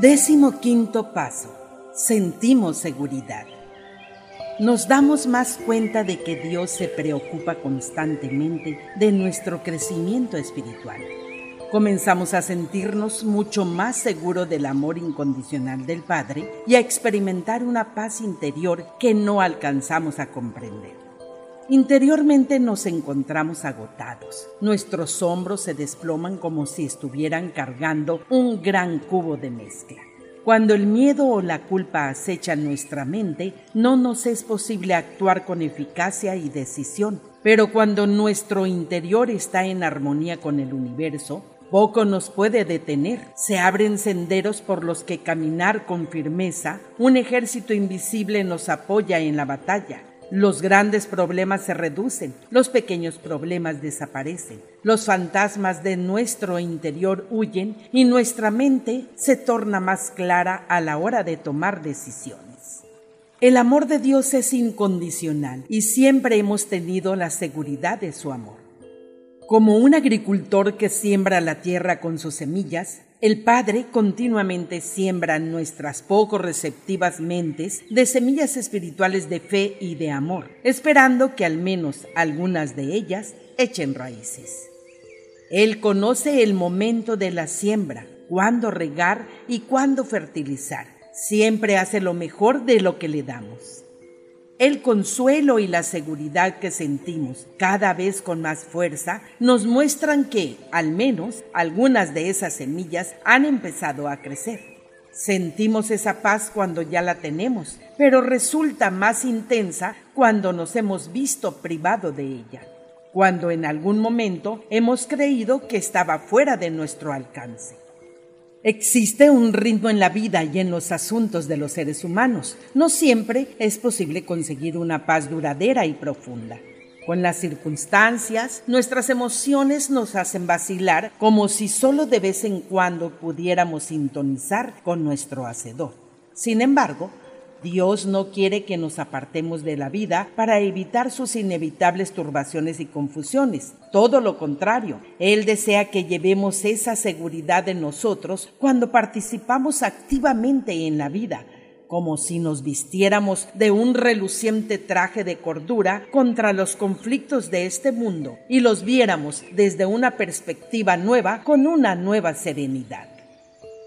Décimo quinto paso. Sentimos seguridad. Nos damos más cuenta de que Dios se preocupa constantemente de nuestro crecimiento espiritual. Comenzamos a sentirnos mucho más seguros del amor incondicional del Padre y a experimentar una paz interior que no alcanzamos a comprender. Interiormente nos encontramos agotados. Nuestros hombros se desploman como si estuvieran cargando un gran cubo de mezcla. Cuando el miedo o la culpa acechan nuestra mente, no nos es posible actuar con eficacia y decisión. Pero cuando nuestro interior está en armonía con el universo, poco nos puede detener. Se abren senderos por los que caminar con firmeza. Un ejército invisible nos apoya en la batalla. Los grandes problemas se reducen, los pequeños problemas desaparecen, los fantasmas de nuestro interior huyen y nuestra mente se torna más clara a la hora de tomar decisiones. El amor de Dios es incondicional y siempre hemos tenido la seguridad de su amor. Como un agricultor que siembra la tierra con sus semillas, el Padre continuamente siembra en nuestras poco receptivas mentes de semillas espirituales de fe y de amor, esperando que al menos algunas de ellas echen raíces. Él conoce el momento de la siembra, cuándo regar y cuándo fertilizar. Siempre hace lo mejor de lo que le damos. El consuelo y la seguridad que sentimos cada vez con más fuerza nos muestran que, al menos, algunas de esas semillas han empezado a crecer. Sentimos esa paz cuando ya la tenemos, pero resulta más intensa cuando nos hemos visto privado de ella, cuando en algún momento hemos creído que estaba fuera de nuestro alcance. Existe un ritmo en la vida y en los asuntos de los seres humanos. No siempre es posible conseguir una paz duradera y profunda. Con las circunstancias, nuestras emociones nos hacen vacilar como si solo de vez en cuando pudiéramos sintonizar con nuestro Hacedor. Sin embargo, Dios no quiere que nos apartemos de la vida para evitar sus inevitables turbaciones y confusiones. Todo lo contrario, Él desea que llevemos esa seguridad en nosotros cuando participamos activamente en la vida, como si nos vistiéramos de un reluciente traje de cordura contra los conflictos de este mundo y los viéramos desde una perspectiva nueva con una nueva serenidad.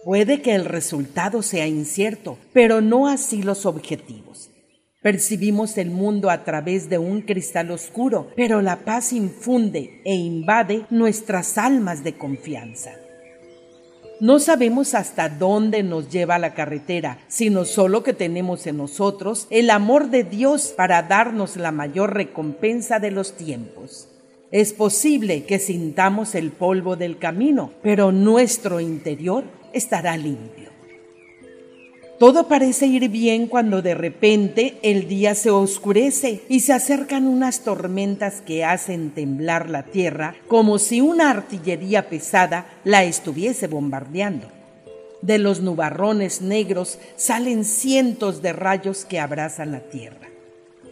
Puede que el resultado sea incierto, pero no así los objetivos. Percibimos el mundo a través de un cristal oscuro, pero la paz infunde e invade nuestras almas de confianza. No sabemos hasta dónde nos lleva la carretera, sino solo que tenemos en nosotros el amor de Dios para darnos la mayor recompensa de los tiempos. Es posible que sintamos el polvo del camino, pero nuestro interior estará limpio. Todo parece ir bien cuando de repente el día se oscurece y se acercan unas tormentas que hacen temblar la tierra como si una artillería pesada la estuviese bombardeando. De los nubarrones negros salen cientos de rayos que abrazan la tierra.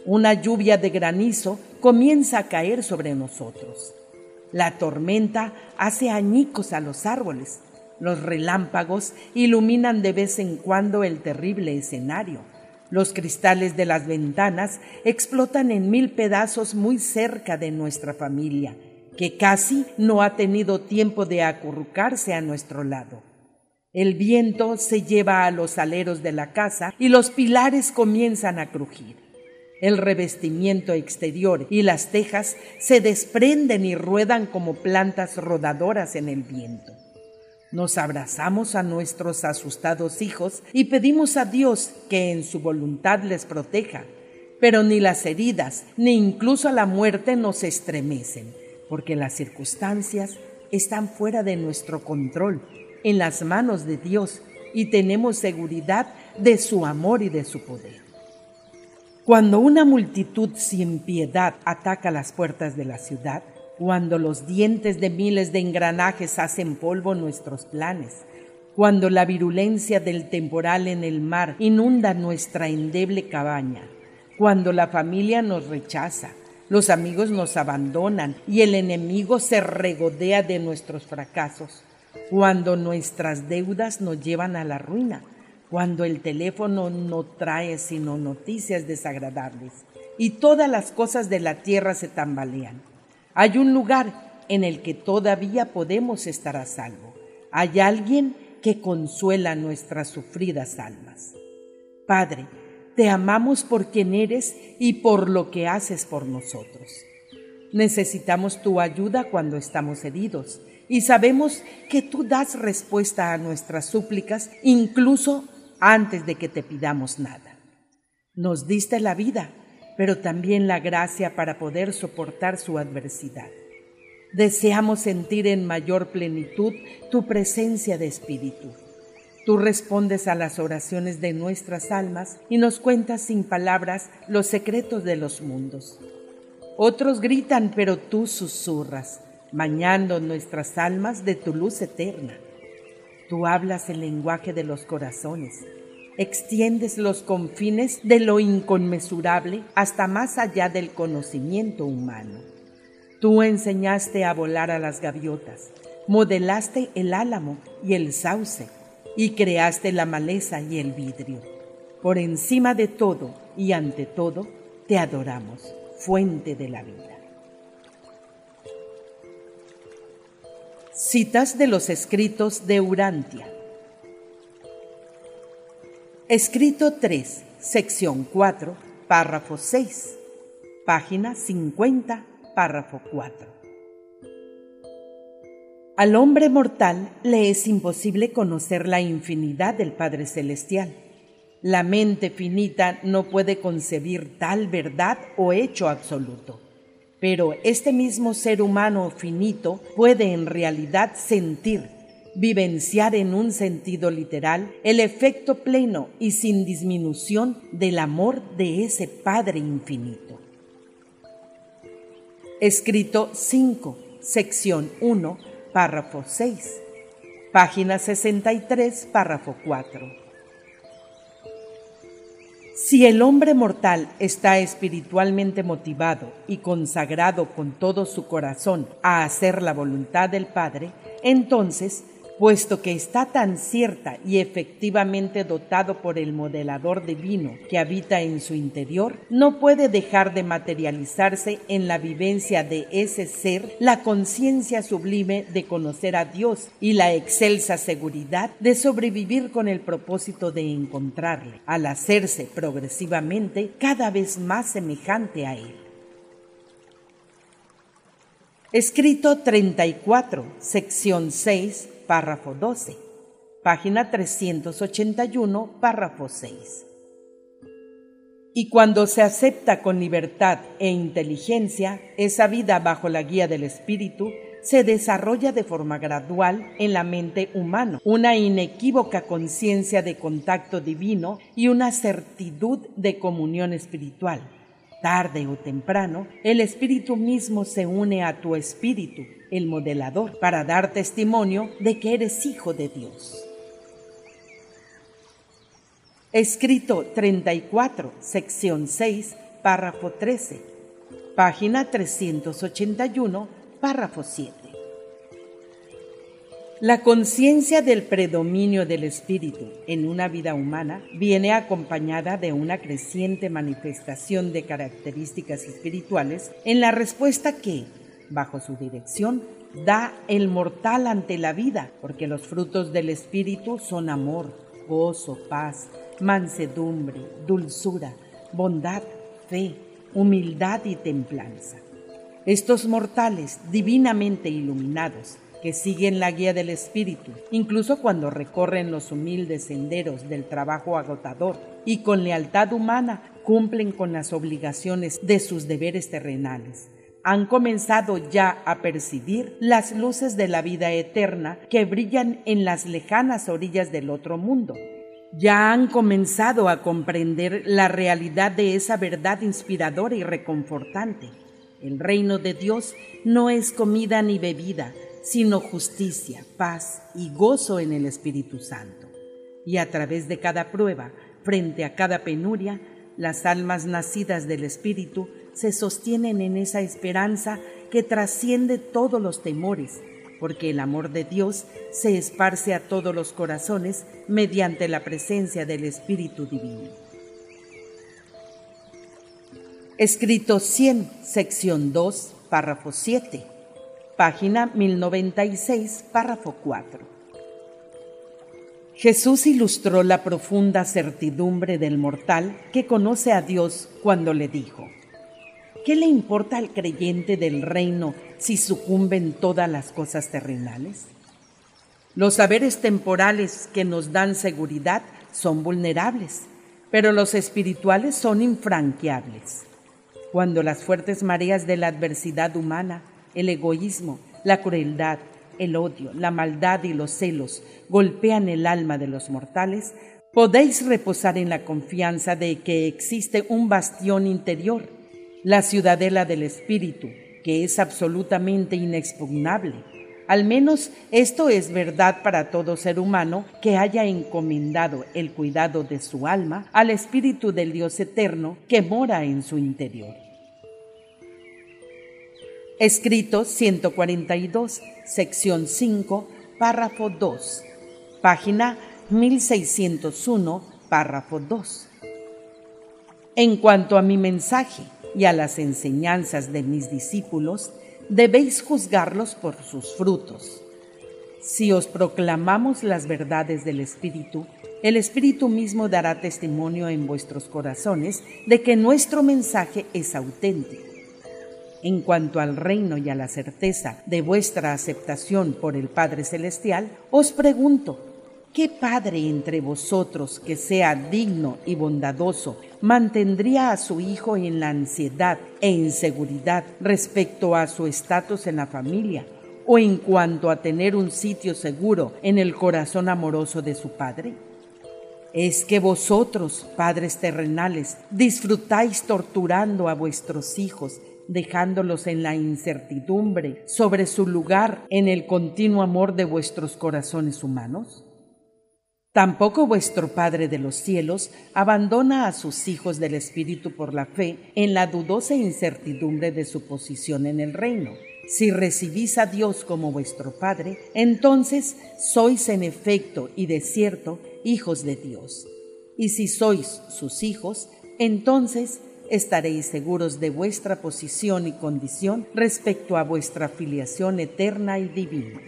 Una lluvia de granizo comienza a caer sobre nosotros. La tormenta hace añicos a los árboles los relámpagos iluminan de vez en cuando el terrible escenario. Los cristales de las ventanas explotan en mil pedazos muy cerca de nuestra familia, que casi no ha tenido tiempo de acurrucarse a nuestro lado. El viento se lleva a los aleros de la casa y los pilares comienzan a crujir. El revestimiento exterior y las tejas se desprenden y ruedan como plantas rodadoras en el viento. Nos abrazamos a nuestros asustados hijos y pedimos a Dios que en su voluntad les proteja. Pero ni las heridas, ni incluso la muerte nos estremecen, porque las circunstancias están fuera de nuestro control, en las manos de Dios, y tenemos seguridad de su amor y de su poder. Cuando una multitud sin piedad ataca las puertas de la ciudad, cuando los dientes de miles de engranajes hacen polvo nuestros planes, cuando la virulencia del temporal en el mar inunda nuestra endeble cabaña, cuando la familia nos rechaza, los amigos nos abandonan y el enemigo se regodea de nuestros fracasos, cuando nuestras deudas nos llevan a la ruina, cuando el teléfono no trae sino noticias desagradables y todas las cosas de la tierra se tambalean. Hay un lugar en el que todavía podemos estar a salvo. Hay alguien que consuela nuestras sufridas almas. Padre, te amamos por quien eres y por lo que haces por nosotros. Necesitamos tu ayuda cuando estamos heridos y sabemos que tú das respuesta a nuestras súplicas incluso antes de que te pidamos nada. Nos diste la vida, pero también la gracia para poder soportar su adversidad. Deseamos sentir en mayor plenitud tu presencia de espíritu. Tú respondes a las oraciones de nuestras almas y nos cuentas sin palabras los secretos de los mundos. Otros gritan, pero tú susurras bañando nuestras almas de tu luz eterna. Tú hablas el lenguaje de los corazones, extiendes los confines de lo inconmensurable hasta más allá del conocimiento humano. Tú enseñaste a volar a las gaviotas, modelaste el álamo y el sauce, y creaste la maleza y el vidrio. Por encima de todo y ante todo, te adoramos, fuente de la vida. Citas de los escritos de Urantia. Escrito 3, sección 4, párrafo 6, página 50, párrafo 4. Al hombre mortal le es imposible conocer la infinidad del Padre Celestial. La mente finita no puede concebir tal verdad o hecho absoluto. Pero este mismo ser humano finito puede en realidad sentir, vivenciar en un sentido literal el efecto pleno y sin disminución del amor de ese Padre infinito. Escrito 5, sección 1, párrafo 6, página 63, párrafo 4. Si el hombre mortal está espiritualmente motivado y consagrado con todo su corazón a hacer la voluntad del Padre, entonces puesto que está tan cierta y efectivamente dotado por el modelador divino que habita en su interior, no puede dejar de materializarse en la vivencia de ese ser la conciencia sublime de conocer a Dios y la excelsa seguridad de sobrevivir con el propósito de encontrarle, al hacerse progresivamente cada vez más semejante a Él. Escrito 34, sección 6, párrafo 12, página 381, párrafo 6. Y cuando se acepta con libertad e inteligencia, esa vida bajo la guía del Espíritu se desarrolla de forma gradual en la mente humana, una inequívoca conciencia de contacto divino y una certitud de comunión espiritual. Tarde o temprano, el Espíritu mismo se une a tu espíritu el modelador, para dar testimonio de que eres hijo de Dios. Escrito 34, sección 6, párrafo 13, página 381, párrafo 7. La conciencia del predominio del espíritu en una vida humana viene acompañada de una creciente manifestación de características espirituales en la respuesta que, bajo su dirección, da el mortal ante la vida, porque los frutos del Espíritu son amor, gozo, paz, mansedumbre, dulzura, bondad, fe, humildad y templanza. Estos mortales divinamente iluminados, que siguen la guía del Espíritu, incluso cuando recorren los humildes senderos del trabajo agotador y con lealtad humana cumplen con las obligaciones de sus deberes terrenales han comenzado ya a percibir las luces de la vida eterna que brillan en las lejanas orillas del otro mundo. Ya han comenzado a comprender la realidad de esa verdad inspiradora y reconfortante. El reino de Dios no es comida ni bebida, sino justicia, paz y gozo en el Espíritu Santo. Y a través de cada prueba, frente a cada penuria, las almas nacidas del Espíritu se sostienen en esa esperanza que trasciende todos los temores, porque el amor de Dios se esparce a todos los corazones mediante la presencia del Espíritu Divino. Escrito 100, sección 2, párrafo 7, página 1096, párrafo 4. Jesús ilustró la profunda certidumbre del mortal que conoce a Dios cuando le dijo, ¿qué le importa al creyente del reino si sucumben todas las cosas terrenales? Los saberes temporales que nos dan seguridad son vulnerables, pero los espirituales son infranqueables. Cuando las fuertes mareas de la adversidad humana, el egoísmo, la crueldad, el odio, la maldad y los celos golpean el alma de los mortales, podéis reposar en la confianza de que existe un bastión interior, la ciudadela del Espíritu, que es absolutamente inexpugnable. Al menos esto es verdad para todo ser humano que haya encomendado el cuidado de su alma al Espíritu del Dios eterno que mora en su interior. Escrito 142, sección 5, párrafo 2, página 1601, párrafo 2. En cuanto a mi mensaje, y a las enseñanzas de mis discípulos, debéis juzgarlos por sus frutos. Si os proclamamos las verdades del Espíritu, el Espíritu mismo dará testimonio en vuestros corazones de que nuestro mensaje es auténtico. En cuanto al reino y a la certeza de vuestra aceptación por el Padre Celestial, os pregunto, ¿qué padre entre vosotros que sea digno y bondadoso mantendría a su hijo en la ansiedad e inseguridad respecto a su estatus en la familia o en cuanto a tener un sitio seguro en el corazón amoroso de su padre? Es que vosotros, padres terrenales, disfrutáis torturando a vuestros hijos, dejándolos en la incertidumbre sobre su lugar en el continuo amor de vuestros corazones humanos? Tampoco vuestro Padre de los cielos abandona a sus hijos del Espíritu por la fe en la dudosa incertidumbre de su posición en el reino. Si recibís a Dios como vuestro Padre, entonces sois en efecto y de cierto hijos de Dios. Y si sois sus hijos, entonces estaréis seguros de vuestra posición y condición respecto a vuestra filiación eterna y divina.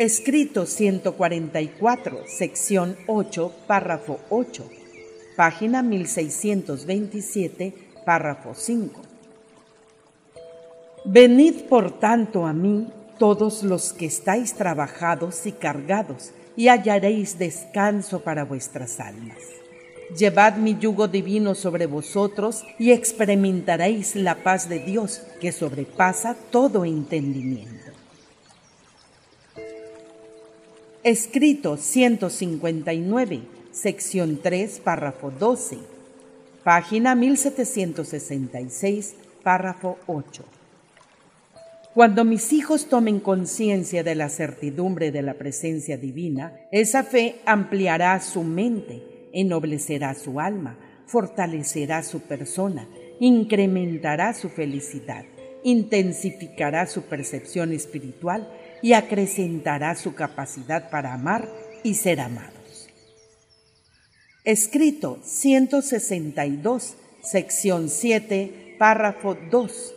Escrito 144, sección 8, párrafo 8, página 1627, párrafo 5. Venid por tanto a mí todos los que estáis trabajados y cargados, y hallaréis descanso para vuestras almas. Llevad mi yugo divino sobre vosotros y experimentaréis la paz de Dios que sobrepasa todo entendimiento. Escrito 159, sección 3, párrafo 12, página 1766, párrafo 8. Cuando mis hijos tomen conciencia de la certidumbre de la presencia divina, esa fe ampliará su mente, ennoblecerá su alma, fortalecerá su persona, incrementará su felicidad, intensificará su percepción espiritual y acrecentará su capacidad para amar y ser amados. Escrito 162, sección 7, párrafo 2,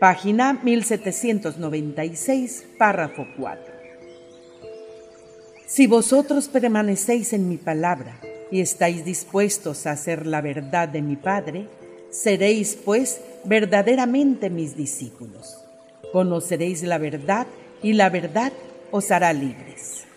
página 1796, párrafo 4. Si vosotros permanecéis en mi palabra y estáis dispuestos a hacer la verdad de mi Padre, seréis pues verdaderamente mis discípulos. Conoceréis la verdad y la verdad os hará libres.